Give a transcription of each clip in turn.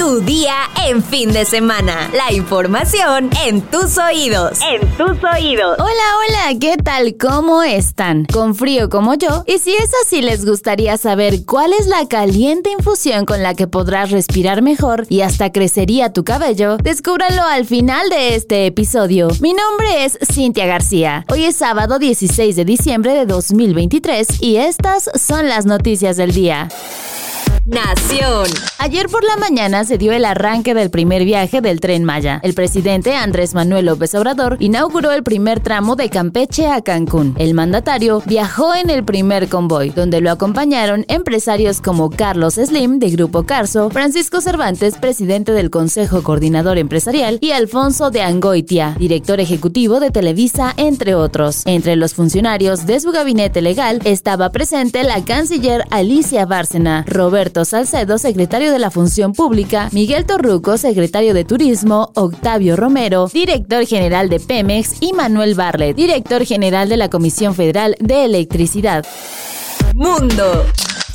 Tu día en fin de semana. La información en tus oídos. En tus oídos. Hola, hola, ¿qué tal? ¿Cómo están? ¿Con frío como yo? Y si es así, les gustaría saber cuál es la caliente infusión con la que podrás respirar mejor y hasta crecería tu cabello, descúbralo al final de este episodio. Mi nombre es Cintia García. Hoy es sábado 16 de diciembre de 2023 y estas son las noticias del día. Nación. Ayer por la mañana se dio el arranque del primer viaje del tren Maya. El presidente Andrés Manuel López Obrador inauguró el primer tramo de Campeche a Cancún. El mandatario viajó en el primer convoy, donde lo acompañaron empresarios como Carlos Slim de Grupo Carso, Francisco Cervantes, presidente del Consejo Coordinador Empresarial, y Alfonso de Angoitia, director ejecutivo de Televisa, entre otros. Entre los funcionarios de su gabinete legal estaba presente la canciller Alicia Bárcena, Roberto Salcedo, secretario de la Función Pública, Miguel Torruco, secretario de Turismo, Octavio Romero, director general de Pemex y Manuel Barlet, director general de la Comisión Federal de Electricidad. Mundo.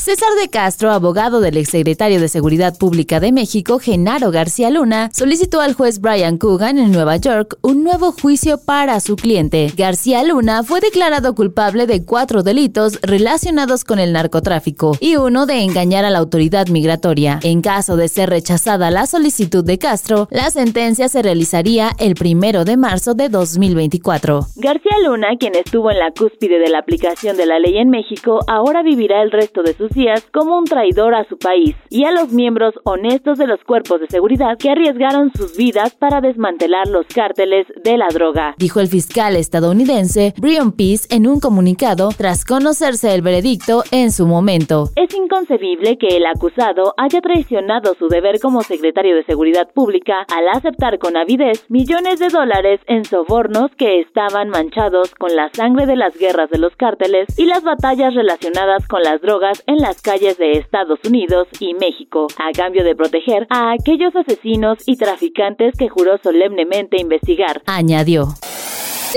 César de Castro, abogado del exsecretario de Seguridad Pública de México, Genaro García Luna, solicitó al juez Brian Coogan en Nueva York un nuevo juicio para su cliente. García Luna fue declarado culpable de cuatro delitos relacionados con el narcotráfico y uno de engañar a la autoridad migratoria. En caso de ser rechazada la solicitud de Castro, la sentencia se realizaría el primero de marzo de 2024. García Luna, quien estuvo en la cúspide de la aplicación de la ley en México, ahora vivirá el resto de sus como un traidor a su país y a los miembros honestos de los cuerpos de seguridad que arriesgaron sus vidas para desmantelar los cárteles de la droga. Dijo el fiscal estadounidense Brian Peace en un comunicado tras conocerse el veredicto en su momento. Es inconcebible que el acusado haya traicionado su deber como secretario de Seguridad Pública al aceptar con avidez millones de dólares en sobornos que estaban manchados con la sangre de las guerras de los cárteles y las batallas relacionadas con las drogas en las calles de Estados Unidos y México, a cambio de proteger a aquellos asesinos y traficantes que juró solemnemente investigar. Añadió.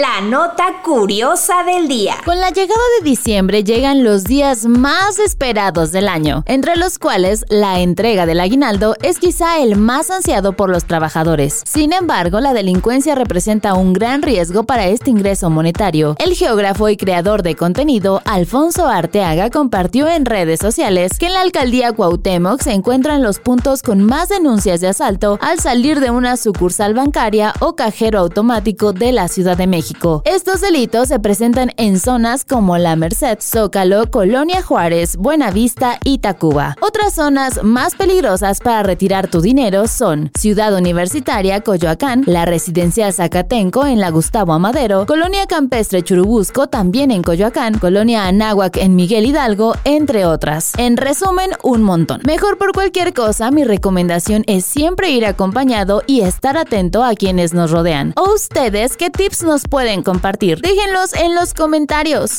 La nota curiosa del día. Con la llegada de diciembre llegan los días más esperados del año, entre los cuales la entrega del aguinaldo es quizá el más ansiado por los trabajadores. Sin embargo, la delincuencia representa un gran riesgo para este ingreso monetario. El geógrafo y creador de contenido Alfonso Arteaga compartió en redes sociales que en la alcaldía Cuauhtémoc se encuentran los puntos con más denuncias de asalto al salir de una sucursal bancaria o cajero automático de la Ciudad de México. Estos delitos se presentan en zonas como La Merced, Zócalo, Colonia Juárez, Buenavista y Tacuba. Otras zonas más peligrosas para retirar tu dinero son Ciudad Universitaria, Coyoacán, la Residencial Zacatenco en la Gustavo Amadero, Colonia Campestre Churubusco también en Coyoacán, Colonia Anáhuac en Miguel Hidalgo, entre otras. En resumen, un montón. Mejor por cualquier cosa, mi recomendación es siempre ir acompañado y estar atento a quienes nos rodean. ¿O ustedes qué tips nos pueden pueden compartir. Déjenlos en los comentarios.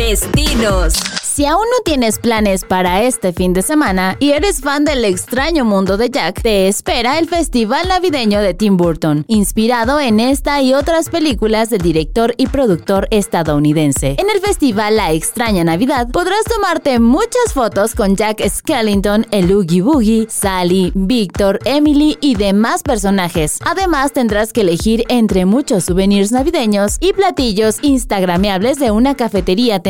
Destinos. Si aún no tienes planes para este fin de semana y eres fan del extraño mundo de Jack, te espera el Festival Navideño de Tim Burton, inspirado en esta y otras películas del director y productor estadounidense. En el festival La extraña Navidad podrás tomarte muchas fotos con Jack Skellington, el Oogie Boogie, Sally, Victor, Emily y demás personajes. Además tendrás que elegir entre muchos souvenirs navideños y platillos instagrameables de una cafetería.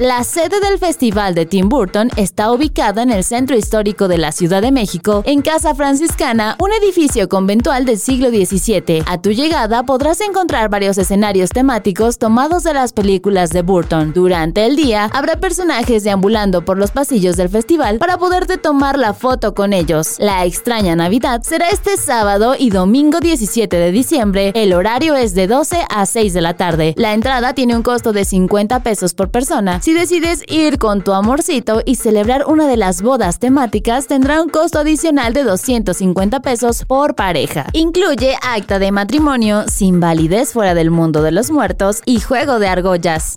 La sede del Festival de Tim Burton está ubicada en el centro histórico de la Ciudad de México, en Casa Franciscana, un edificio conventual del siglo XVII. A tu llegada podrás encontrar varios escenarios temáticos tomados de las películas de Burton. Durante el día habrá personajes deambulando por los pasillos del festival para poderte tomar la foto con ellos. La extraña Navidad será este sábado y domingo 17 de diciembre. El horario es de 12 a 6 de la tarde. La entrada tiene un costo de 50 pesos por persona. Si decides ir con tu amorcito y celebrar una de las bodas temáticas tendrá un costo adicional de 250 pesos por pareja. Incluye acta de matrimonio sin validez fuera del mundo de los muertos y juego de argollas.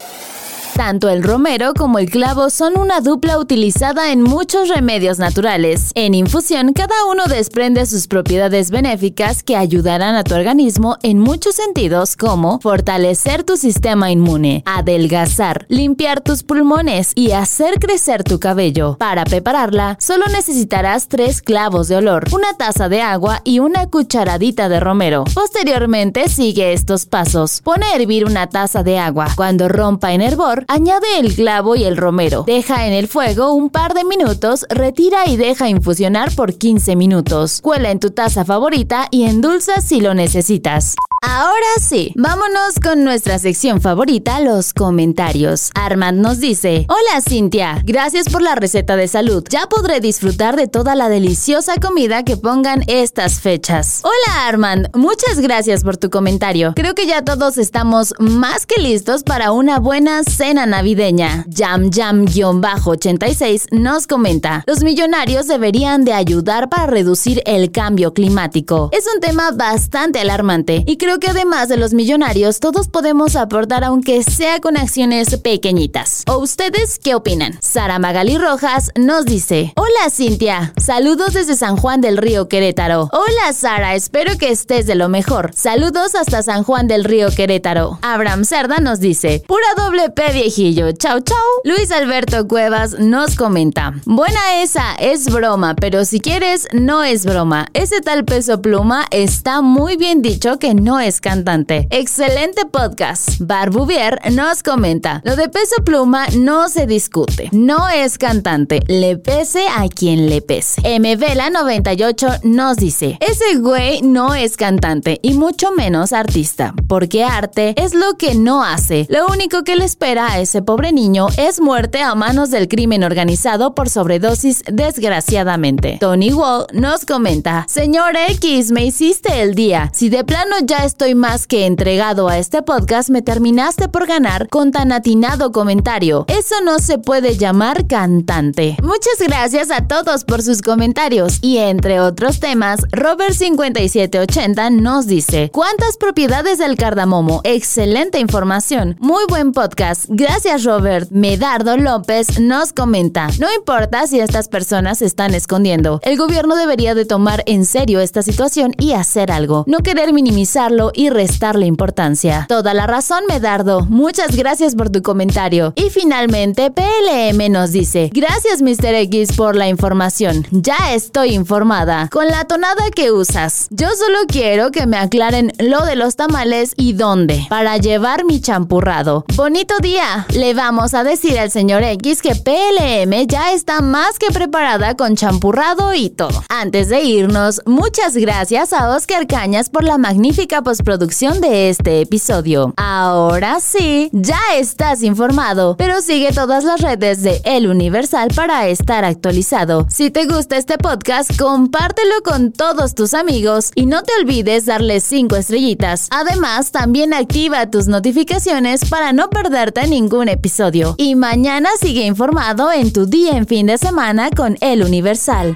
Tanto el romero como el clavo son una dupla utilizada en muchos remedios naturales. En infusión, cada uno desprende sus propiedades benéficas que ayudarán a tu organismo en muchos sentidos como fortalecer tu sistema inmune, adelgazar, limpiar tus pulmones y hacer crecer tu cabello. Para prepararla, solo necesitarás tres clavos de olor, una taza de agua y una cucharadita de romero. Posteriormente, sigue estos pasos. Pone a hervir una taza de agua. Cuando rompa en hervor, añade el clavo y el romero. Deja en el fuego un par de minutos, retira y deja infusionar por 15 minutos. Cuela en tu taza favorita y endulza si lo necesitas. Ahora sí, vámonos con nuestra sección favorita, los comentarios. Armand nos dice, Hola Cintia, gracias por la receta de salud. Ya podré disfrutar de toda la deliciosa comida que pongan estas fechas. Hola Armand, muchas gracias por tu comentario. Creo que ya todos estamos más que listos para una buena cena navideña. Jam Jam-86 nos comenta, los millonarios deberían de ayudar para reducir el cambio climático. Es un tema bastante alarmante y creo Creo que además de los millonarios, todos podemos aportar aunque sea con acciones pequeñitas. ¿O ustedes qué opinan? Sara Magali Rojas nos dice, Hola Cintia, saludos desde San Juan del Río Querétaro. Hola Sara, espero que estés de lo mejor. Saludos hasta San Juan del Río Querétaro. Abraham Cerda nos dice, pura doble P viejillo, chau chau. Luis Alberto Cuevas nos comenta, buena esa, es broma, pero si quieres, no es broma. Ese tal peso pluma está muy bien dicho que no es cantante. Excelente podcast. Barbuvier nos comenta, lo de peso pluma no se discute. No es cantante, le pese a quien le pese. M. Vela 98 nos dice, ese güey no es cantante y mucho menos artista, porque arte es lo que no hace. Lo único que le espera a ese pobre niño es muerte a manos del crimen organizado por sobredosis desgraciadamente. Tony Wall nos comenta, señor X, me hiciste el día. Si de plano ya estoy más que entregado a este podcast, me terminaste por ganar con tan atinado comentario. Eso no se puede llamar cantante. Muchas gracias a todos por sus comentarios y entre otros temas, Robert5780 nos dice, ¿cuántas propiedades del cardamomo? Excelente información. Muy buen podcast. Gracias Robert. Medardo López nos comenta, no importa si estas personas se están escondiendo, el gobierno debería de tomar en serio esta situación y hacer algo, no querer minimizarlo y restarle importancia. Toda la razón, Medardo. Muchas gracias por tu comentario. Y finalmente, PLM nos dice, gracias Mr. X por la información. Ya estoy informada. Con la tonada que usas. Yo solo quiero que me aclaren lo de los tamales y dónde, para llevar mi champurrado. Bonito día. Le vamos a decir al señor X que PLM ya está más que preparada con champurrado y todo. Antes de irnos, muchas gracias a Oscar Cañas por la magnífica postproducción de este episodio. Ahora sí, ya estás informado, pero sigue todas las redes de El Universal para estar actualizado. Si te gusta este podcast, compártelo con todos tus amigos y no te olvides darle 5 estrellitas. Además, también activa tus notificaciones para no perderte ningún episodio. Y mañana sigue informado en tu día en fin de semana con El Universal